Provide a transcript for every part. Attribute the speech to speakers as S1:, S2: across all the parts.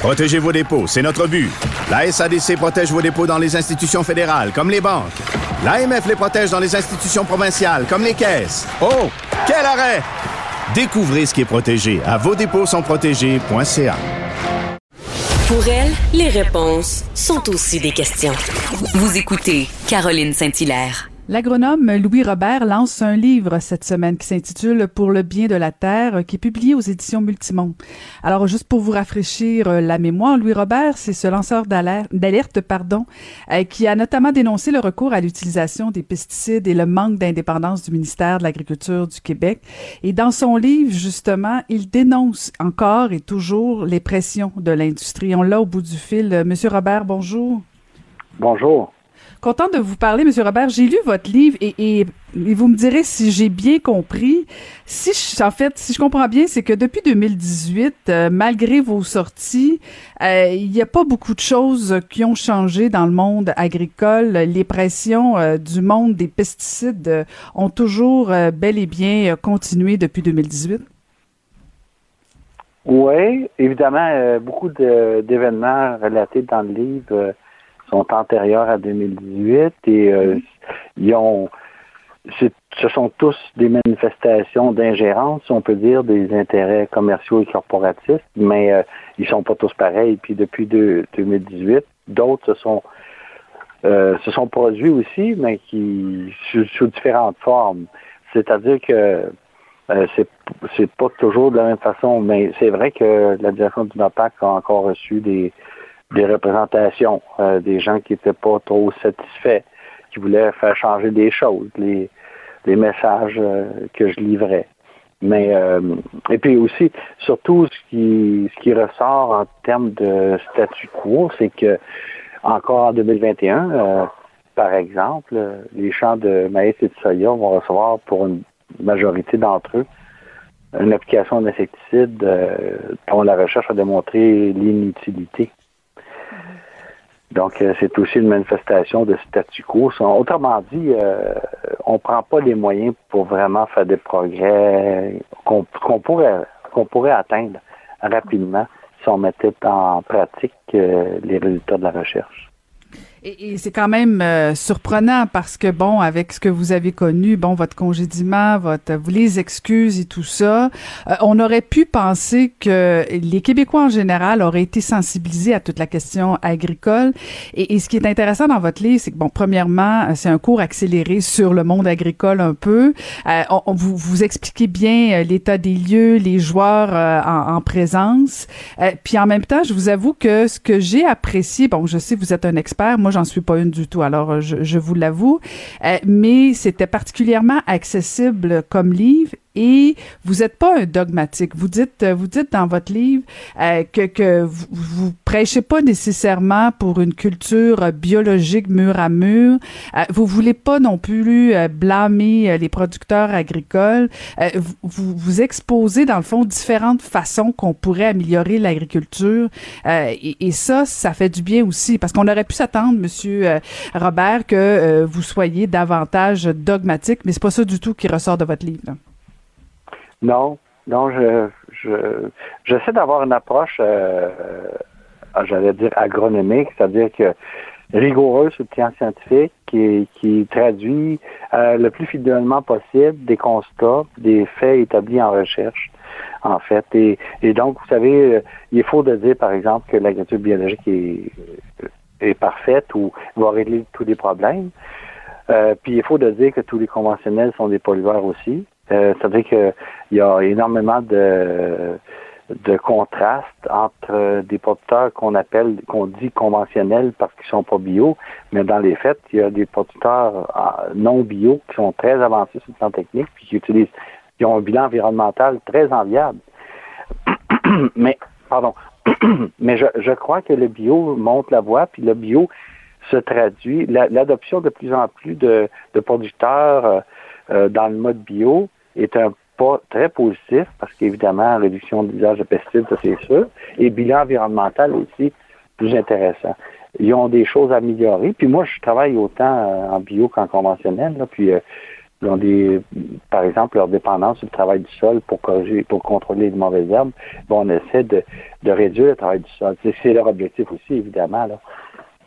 S1: Protégez vos dépôts, c'est notre but. La SADC protège vos dépôts dans les institutions fédérales, comme les banques. L'AMF les protège dans les institutions provinciales, comme les caisses. Oh, quel arrêt! Découvrez ce qui est protégé à vos dépôts sont.
S2: Pour elle, les réponses sont aussi des questions. Vous écoutez Caroline Saint-Hilaire.
S3: L'agronome Louis Robert lance un livre cette semaine qui s'intitule Pour le bien de la terre, qui est publié aux éditions Multimont. Alors, juste pour vous rafraîchir euh, la mémoire, Louis Robert, c'est ce lanceur d'alerte, pardon, euh, qui a notamment dénoncé le recours à l'utilisation des pesticides et le manque d'indépendance du ministère de l'Agriculture du Québec. Et dans son livre, justement, il dénonce encore et toujours les pressions de l'industrie. On l'a au bout du fil. Monsieur Robert, bonjour.
S4: Bonjour.
S3: Content de vous parler, Monsieur Robert. J'ai lu votre livre et, et, vous me direz si j'ai bien compris. Si je, en fait, si je comprends bien, c'est que depuis 2018, euh, malgré vos sorties, euh, il n'y a pas beaucoup de choses qui ont changé dans le monde agricole. Les pressions euh, du monde des pesticides ont toujours bel et bien continué depuis 2018.
S4: Oui, évidemment, beaucoup d'événements relatés dans le livre sont antérieurs à 2018 et euh, ils ont ce sont tous des manifestations d'ingérence, on peut dire, des intérêts commerciaux et corporatifs, mais euh, ils sont pas tous pareils. Puis depuis 2018, d'autres se sont euh, se sont produits aussi, mais qui sous, différentes formes. C'est-à-dire que euh, c'est c'est pas toujours de la même façon, mais c'est vrai que la direction du NOPAC a encore reçu des des représentations, euh, des gens qui n'étaient pas trop satisfaits, qui voulaient faire changer des choses, les, les messages euh, que je livrais. Mais euh, et puis aussi, surtout ce qui ce qui ressort en termes de statu quo, c'est que encore en 2021, par exemple, les champs de maïs et de soya vont recevoir pour une majorité d'entre eux une application d'insecticide dont la recherche a démontré l'inutilité. Donc, euh, c'est aussi une manifestation de statu quo. Autrement dit, euh, on ne prend pas les moyens pour vraiment faire des progrès qu'on pourrait, qu'on pourrait atteindre rapidement si on mettait en pratique euh, les résultats de la recherche.
S3: Et, c'est quand même euh, surprenant parce que bon, avec ce que vous avez connu, bon, votre congédiement, votre les excuses et tout ça, euh, on aurait pu penser que les Québécois en général auraient été sensibilisés à toute la question agricole. Et, ce qui est intéressant dans votre livre, c'est que bon, premièrement, euh, c'est un cours accéléré sur le monde agricole un peu. on, vous vous expliquez bien l'état des lieux, les joueurs en, en, présence. puis en même temps, je vous avoue que ce que j'ai apprécié, bon, je sais vous êtes un expert, moi j'en suis pas une du tout, alors euh, je, vous l'avoue. Euh, mais c'était particulièrement accessible comme livre et vous n'êtes pas un dogmatique. Vous dites, vous dites dans votre livre euh, que, que vous, vous prêchez pas nécessairement pour une culture biologique mur à mur. Euh, vous voulez pas non plus euh, blâmer euh, les producteurs agricoles. vous, vous exposez dans le fond différentes façons qu'on pourrait améliorer l'agriculture et, et, ça, ça fait du bien aussi parce qu'on aurait pu s'attendre, Monsieur Robert, que vous soyez davantage dogmatique, mais c'est pas ça du tout qui ressort de votre livre.
S4: Non, non, je, je j'essaie d'avoir une approche, euh, euh, j'allais dire agronomique, c'est-à-dire que rigoureuse sur le plan scientifique, qui, qui traduit euh, le plus fidèlement possible des constats, des faits établis en recherche, en fait. Et, et donc, vous savez, il est faux de dire, par exemple, que l'agriculture biologique est, est parfaite ou va régler tous les problèmes. Euh, puis il faut de dire que tous les conventionnels sont des pollueurs aussi. Euh, C'est-à-dire qu'il y a énormément de, de contraste entre des producteurs qu'on appelle, qu'on dit conventionnels parce qu'ils sont pas bio, mais dans les faits, il y a des producteurs euh, non bio qui sont très avancés sur le plan technique, puis qui utilisent, qui ont un bilan environnemental très enviable. mais, pardon, mais je, je, crois que le bio monte la voie, puis le bio se traduit, l'adoption de plus en plus de, de producteurs euh, euh, dans le mode bio est un pas très positif, parce qu'évidemment, réduction de l'usage de pesticides, ça c'est sûr, et bilan environnemental aussi, plus intéressant. Ils ont des choses à améliorer. Puis moi, je travaille autant en bio qu'en conventionnel, là, puis ils ont des, par exemple, leur dépendance sur le travail du sol pour corriger, pour contrôler les mauvaises herbes. Bon, on essaie de, de réduire le travail du sol. C'est leur objectif aussi, évidemment. Là.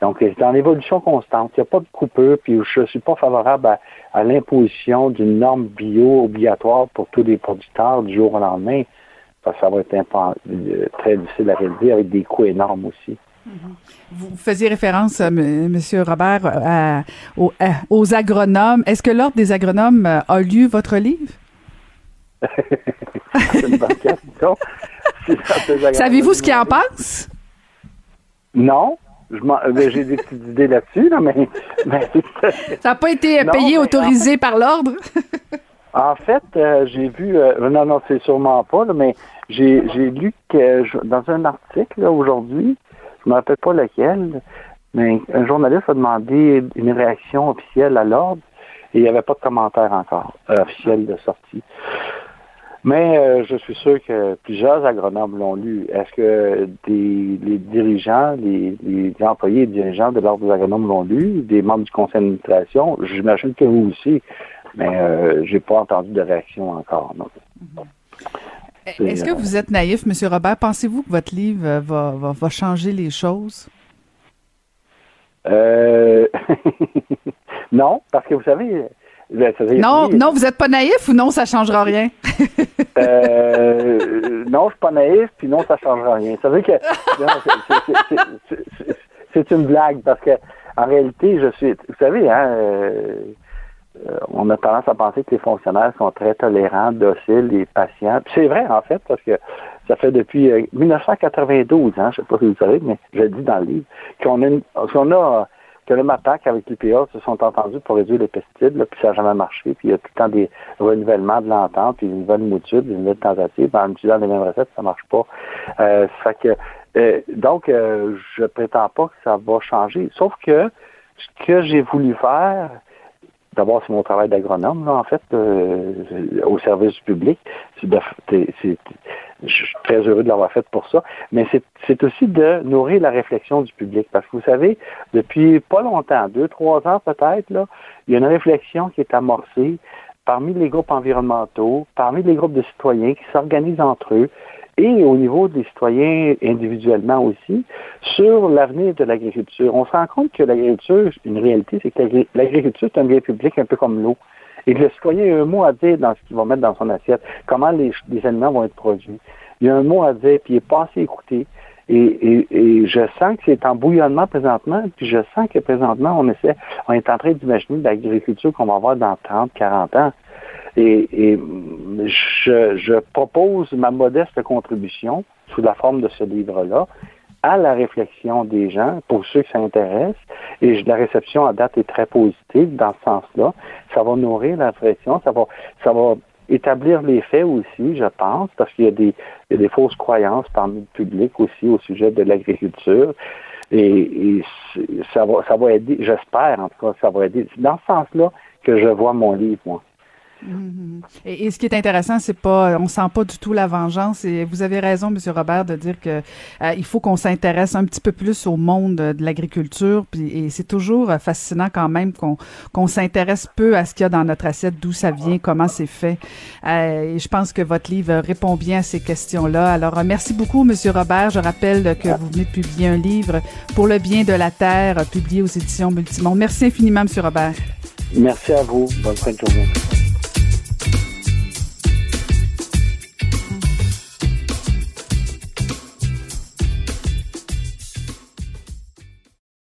S4: Donc, c'est en évolution constante. Il n'y a pas de coupure, puis je ne suis pas favorable à, l'imposition d'une norme bio obligatoire pour tous les producteurs du jour au lendemain, parce que ça va être euh, très difficile à réaliser avec des coûts énormes aussi.
S3: Vous faisiez référence, euh, Monsieur Robert, euh, aux, agronomes. Est-ce que l'Ordre des agronomes euh, a lu votre livre? Savez-vous ce qu'ils en pensent?
S4: Non. Ben, j'ai des petites idées là-dessus, mais,
S3: Ça n'a pas été payé, autorisé par l'Ordre?
S4: en fait, j'ai vu... non, non, c'est sûrement pas, mais j'ai lu que dans un article aujourd'hui je ne me rappelle pas lequel, mais un journaliste a demandé une réaction officielle à l'ordre et il n'y avait pas de commentaire encore euh, officiel de sortie. Mais euh, je suis sûr que plusieurs agronomes l'ont lu. Est-ce que des, les dirigeants, les, employés et dirigeants de l'Ordre des agronomes l'ont lu, des membres du conseil d'administration? J'imagine que vous aussi, mais euh, j'ai pas entendu de réaction encore. Mm-hmm.
S3: Est-ce que euh, vous êtes naïf, M. Robert? Pensez-vous que votre livre euh, va, va, changer les choses?
S4: Euh... non, parce que vous savez.
S3: Ben, non, non, vous n'êtes pas naïf ou non, ça ne changera rien?
S4: euh, non, je ne suis pas naïf, puis non, ça ne changera rien. Ça veut que c'est une blague parce que en réalité, je suis. Vous savez, hein, euh, euh, on a tendance à penser que les fonctionnaires sont très tolérants, dociles et patients. c'est vrai, en fait, parce que ça fait depuis 1992, euh, hein, je ne sais pas si vous savez, mais je le dis dans le livre, qu'on a, qu'on a que le MAPAC avec l'UPA se sont entendus pour réduire les pesticides, puis ça n'a jamais marché, puis il y a tout le temps des renouvellements de l'entente, puis une nouvelle mouture, des nouvelles tentatives, en utilisant les mêmes recettes, ça marche pas. Euh, que, euh, donc, euh, je prétends pas que ça va changer, sauf que ce que j'ai voulu faire, D'abord, c'est mon travail d'agronome, en fait, euh, au service du public. je suis très heureux de l'avoir fait pour ça. Mais c'est aussi de nourrir la réflexion du public. Parce que vous savez, depuis pas longtemps, deux, trois ans peut-être, il y a une réflexion qui est amorcée parmi les groupes environnementaux, parmi les groupes de citoyens qui s'organisent entre eux, et au niveau des citoyens individuellement aussi, sur l'avenir de l'agriculture. On se rend compte que l'agriculture, une réalité, c'est que l'agriculture, c'est un bien public un peu comme l'eau. Et que le citoyen a un mot à dire dans ce qu'il va mettre dans son assiette, comment les, aliments vont être produits. Il a un mot à dire, puis il n'est pas assez écouté. Et, et, je sens que c'est en bouillonnement présentement, puis je sens que présentement, on essaie, on est en train d'imaginer l'agriculture qu'on va avoir dans 30, 40 ans. Et, je, propose ma modeste contribution sous la forme de ce livre-là à la réflexion des gens, pour ceux qui s'intéressent, et la réception à date est très positive dans ce sens-là. Ça va nourrir la réflexion, ça va, ça va établir les faits aussi, je pense, parce qu'il y a des, fausses croyances parmi le public aussi au sujet de l'agriculture. Et, et, ça va, ça va aider, j'espère en tout cas, ça va aider. Dans ce sens-là que je vois mon livre, moi.
S3: Mhm. Et, ce qui est intéressant, c'est pas, on sent pas du tout la vengeance. Et vous avez raison, Monsieur Robert, de dire que euh, il faut qu'on s'intéresse un petit peu plus au monde de l'agriculture. Et c'est toujours euh, fascinant quand même qu'on qu'on s'intéresse peu à ce qu'il y a dans notre assiette, d'où ça vient, comment c'est fait. Euh, et je pense que votre livre répond bien à ces questions-là. Alors merci beaucoup, Monsieur Robert. Je rappelle que vous venez de publier un livre pour le bien de la terre, publié aux éditions Multimond. Merci infiniment, Monsieur Robert.
S4: Merci à vous. Bonne fin de journée.